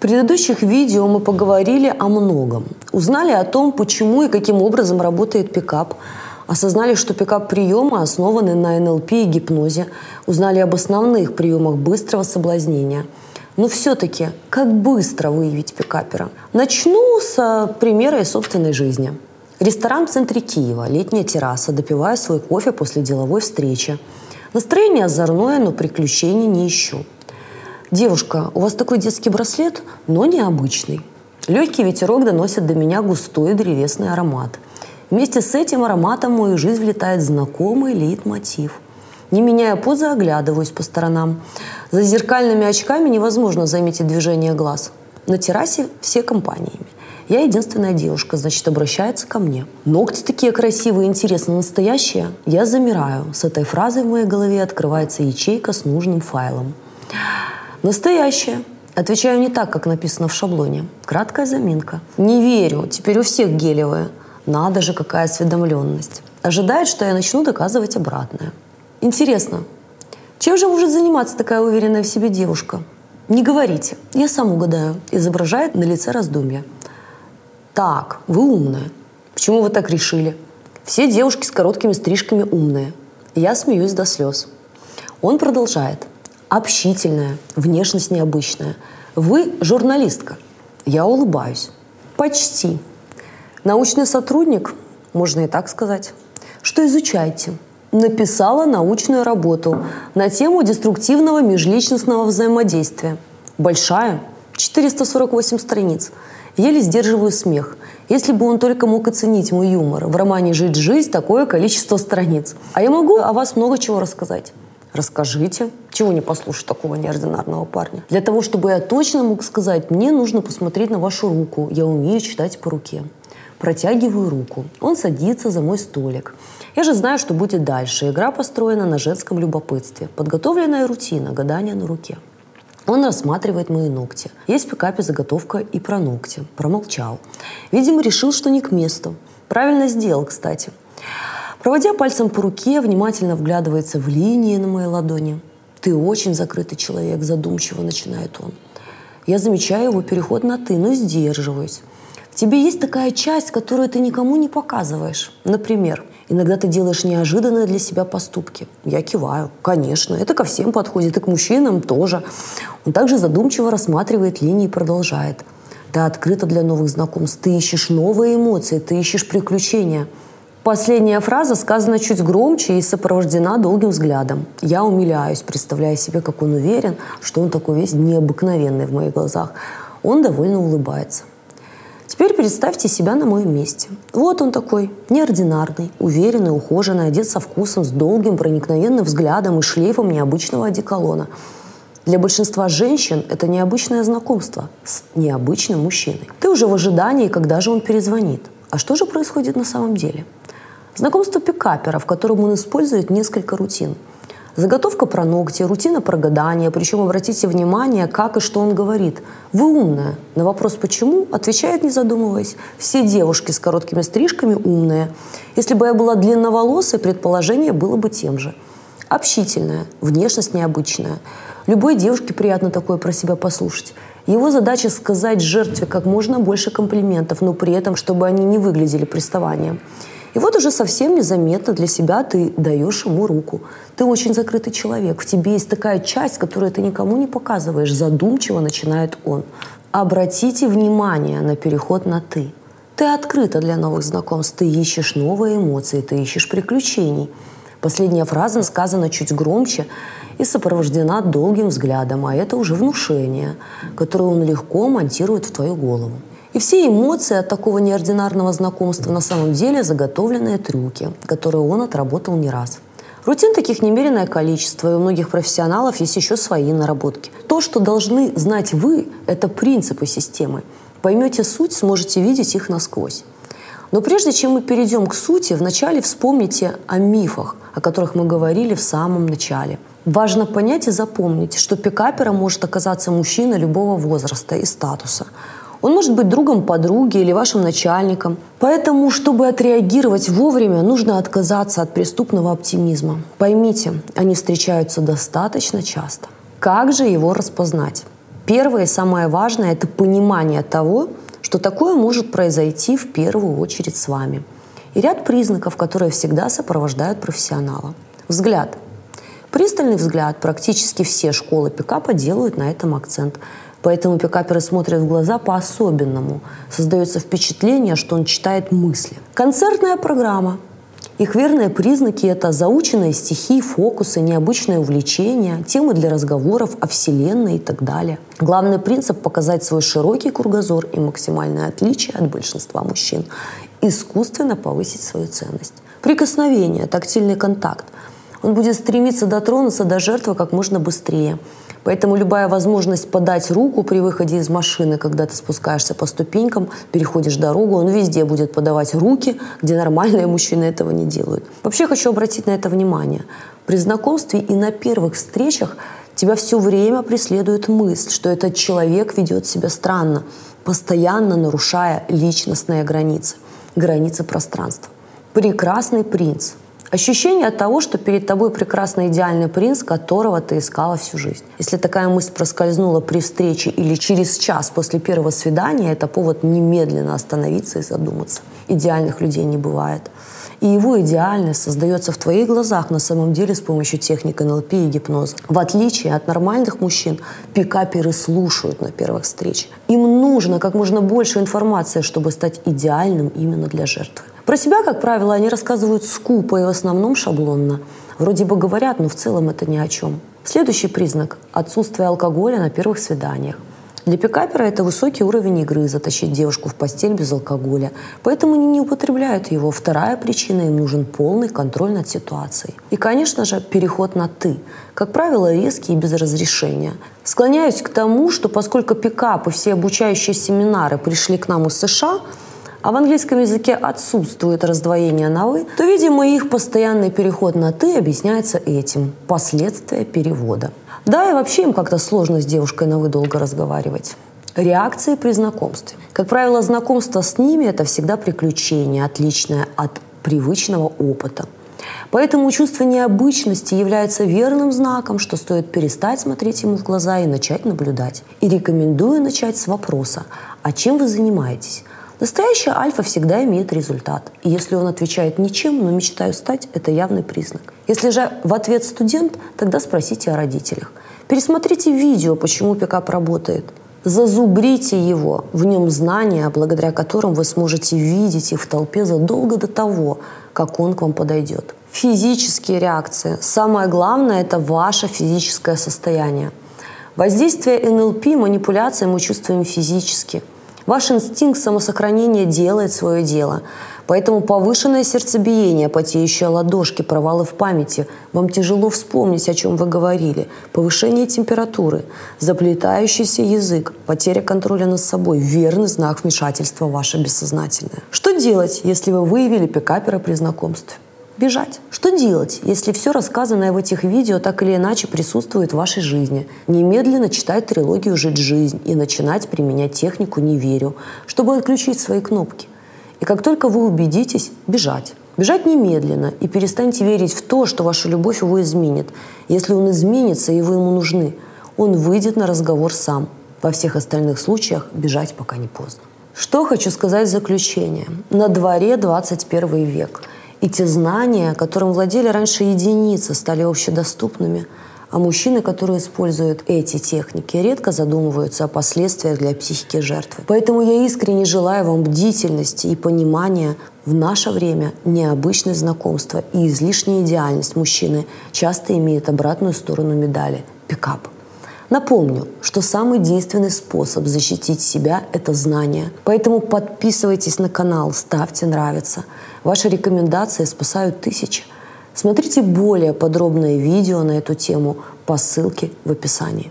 предыдущих видео мы поговорили о многом. Узнали о том, почему и каким образом работает пикап, осознали, что пикап-приемы основаны на НЛП и гипнозе, узнали об основных приемах быстрого соблазнения. Но все-таки, как быстро выявить пикапера? Начну с примера из собственной жизни. Ресторан в центре Киева, летняя терраса, допивая свой кофе после деловой встречи. Настроение озорное, но приключений не ищу. «Девушка, у вас такой детский браслет, но необычный». Легкий ветерок доносит до меня густой древесный аромат. Вместе с этим ароматом в мою жизнь влетает знакомый лейтмотив. Не меняя позы, оглядываюсь по сторонам. За зеркальными очками невозможно заметить движение глаз. На террасе все компаниями. Я единственная девушка, значит, обращается ко мне. Ногти такие красивые, интересно, настоящие. Я замираю. С этой фразой в моей голове открывается ячейка с нужным файлом. Настоящее. Отвечаю не так, как написано в шаблоне. Краткая заминка. Не верю. Теперь у всех гелевые. Надо же, какая осведомленность. Ожидает, что я начну доказывать обратное. Интересно, чем же может заниматься такая уверенная в себе девушка? Не говорите, я сам угадаю. Изображает на лице раздумья. Так, вы умная. Почему вы так решили? Все девушки с короткими стрижками умные. Я смеюсь до слез. Он продолжает общительная, внешность необычная. Вы журналистка. Я улыбаюсь. Почти. Научный сотрудник, можно и так сказать. Что изучаете? Написала научную работу на тему деструктивного межличностного взаимодействия. Большая, 448 страниц. Еле сдерживаю смех. Если бы он только мог оценить мой юмор. В романе «Жить жизнь» такое количество страниц. А я могу о вас много чего рассказать. Расскажите. Чего не послушать такого неординарного парня? Для того, чтобы я точно мог сказать, мне нужно посмотреть на вашу руку. Я умею читать по руке. Протягиваю руку. Он садится за мой столик. Я же знаю, что будет дальше. Игра построена на женском любопытстве. Подготовленная рутина, гадание на руке. Он рассматривает мои ногти. Есть в пикапе заготовка и про ногти. Промолчал. Видимо, решил, что не к месту. Правильно сделал, кстати. Проводя пальцем по руке, внимательно вглядывается в линии на моей ладони. «Ты очень закрытый человек», – задумчиво начинает он. Я замечаю его переход на «ты», но сдерживаюсь. В тебе есть такая часть, которую ты никому не показываешь. Например, иногда ты делаешь неожиданные для себя поступки. Я киваю. Конечно, это ко всем подходит, и к мужчинам тоже. Он также задумчиво рассматривает линии и продолжает. Ты открыта для новых знакомств, ты ищешь новые эмоции, ты ищешь приключения – Последняя фраза сказана чуть громче и сопровождена долгим взглядом. Я умиляюсь, представляя себе, как он уверен, что он такой весь необыкновенный в моих глазах. Он довольно улыбается. Теперь представьте себя на моем месте. Вот он такой, неординарный, уверенный, ухоженный, одет со вкусом, с долгим проникновенным взглядом и шлейфом необычного одеколона. Для большинства женщин это необычное знакомство с необычным мужчиной. Ты уже в ожидании, когда же он перезвонит. А что же происходит на самом деле? Знакомство пикапера, в котором он использует несколько рутин. Заготовка про ногти, рутина про гадание, причем обратите внимание, как и что он говорит. Вы умная. На вопрос «почему?» отвечает, не задумываясь. Все девушки с короткими стрижками умные. Если бы я была длинноволосой, предположение было бы тем же. Общительная, внешность необычная. Любой девушке приятно такое про себя послушать. Его задача сказать жертве как можно больше комплиментов, но при этом, чтобы они не выглядели приставанием. И вот уже совсем незаметно для себя ты даешь ему руку. Ты очень закрытый человек. В тебе есть такая часть, которую ты никому не показываешь. Задумчиво начинает он. Обратите внимание на переход на «ты». Ты открыта для новых знакомств, ты ищешь новые эмоции, ты ищешь приключений. Последняя фраза сказана чуть громче и сопровождена долгим взглядом, а это уже внушение, которое он легко монтирует в твою голову. И все эмоции от такого неординарного знакомства на самом деле заготовленные трюки, которые он отработал не раз. Рутин таких немеренное количество, и у многих профессионалов есть еще свои наработки. То, что должны знать вы, это принципы системы. Поймете суть, сможете видеть их насквозь. Но прежде чем мы перейдем к сути, вначале вспомните о мифах, о которых мы говорили в самом начале. Важно понять и запомнить, что пикапером может оказаться мужчина любого возраста и статуса – он может быть другом подруги или вашим начальником. Поэтому, чтобы отреагировать вовремя, нужно отказаться от преступного оптимизма. Поймите, они встречаются достаточно часто. Как же его распознать? Первое и самое важное – это понимание того, что такое может произойти в первую очередь с вами. И ряд признаков, которые всегда сопровождают профессионала. Взгляд. Пристальный взгляд практически все школы пикапа делают на этом акцент. Поэтому пикаперы смотрят в глаза по-особенному. Создается впечатление, что он читает мысли. Концертная программа. Их верные признаки – это заученные стихи, фокусы, необычное увлечение, темы для разговоров о Вселенной и так далее. Главный принцип – показать свой широкий кругозор и максимальное отличие от большинства мужчин. Искусственно повысить свою ценность. Прикосновение, тактильный контакт. Он будет стремиться дотронуться до жертвы как можно быстрее – Поэтому любая возможность подать руку при выходе из машины, когда ты спускаешься по ступенькам, переходишь дорогу, он везде будет подавать руки, где нормальные мужчины этого не делают. Вообще хочу обратить на это внимание. При знакомстве и на первых встречах тебя все время преследует мысль, что этот человек ведет себя странно, постоянно нарушая личностные границы, границы пространства. Прекрасный принц – Ощущение от того, что перед тобой прекрасный идеальный принц, которого ты искала всю жизнь. Если такая мысль проскользнула при встрече или через час после первого свидания, это повод немедленно остановиться и задуматься. Идеальных людей не бывает. И его идеальность создается в твоих глазах на самом деле с помощью техник НЛП и гипноза. В отличие от нормальных мужчин, пикаперы слушают на первых встречах. Им нужно как можно больше информации, чтобы стать идеальным именно для жертвы. Про себя, как правило, они рассказывают скупо и в основном шаблонно. Вроде бы говорят, но в целом это ни о чем. Следующий признак – отсутствие алкоголя на первых свиданиях. Для пикапера это высокий уровень игры, затащить девушку в постель без алкоголя. Поэтому они не употребляют его. Вторая причина – им нужен полный контроль над ситуацией. И, конечно же, переход на «ты». Как правило, резкий и без разрешения. Склоняюсь к тому, что поскольку пикап и все обучающие семинары пришли к нам из США – а в английском языке отсутствует раздвоение на «вы», то, видимо, их постоянный переход на «ты» объясняется этим – последствия перевода. Да, и вообще им как-то сложно с девушкой на «вы» долго разговаривать. Реакции при знакомстве. Как правило, знакомство с ними – это всегда приключение, отличное от привычного опыта. Поэтому чувство необычности является верным знаком, что стоит перестать смотреть ему в глаза и начать наблюдать. И рекомендую начать с вопроса «А чем вы занимаетесь?» Настоящая альфа всегда имеет результат. И если он отвечает ничем, но мечтаю стать, это явный признак. Если же в ответ студент, тогда спросите о родителях. Пересмотрите видео, почему пикап работает. Зазубрите его, в нем знания, благодаря которым вы сможете видеть их в толпе задолго до того, как он к вам подойдет. Физические реакции. Самое главное – это ваше физическое состояние. Воздействие НЛП, манипуляции мы чувствуем физически – Ваш инстинкт самосохранения делает свое дело. Поэтому повышенное сердцебиение, потеющие ладошки, провалы в памяти. Вам тяжело вспомнить, о чем вы говорили. Повышение температуры, заплетающийся язык, потеря контроля над собой – верный знак вмешательства в ваше бессознательное. Что делать, если вы выявили пикапера при знакомстве? Бежать. Что делать, если все рассказанное в этих видео так или иначе присутствует в вашей жизни? Немедленно читать трилогию «Жить жизнь» и начинать применять технику «Не верю», чтобы отключить свои кнопки. И как только вы убедитесь, бежать. Бежать немедленно и перестаньте верить в то, что ваша любовь его изменит. Если он изменится, и вы ему нужны, он выйдет на разговор сам. Во всех остальных случаях бежать пока не поздно. Что хочу сказать в заключение. На дворе 21 век – и те знания, которым владели раньше единицы, стали общедоступными, а мужчины, которые используют эти техники, редко задумываются о последствиях для психики жертвы. Поэтому я искренне желаю вам бдительности и понимания. В наше время необычное знакомство и излишняя идеальность мужчины часто имеет обратную сторону медали – пикап – Напомню, что самый действенный способ защитить себя – это знание. Поэтому подписывайтесь на канал, ставьте нравится. Ваши рекомендации спасают тысячи. Смотрите более подробное видео на эту тему по ссылке в описании.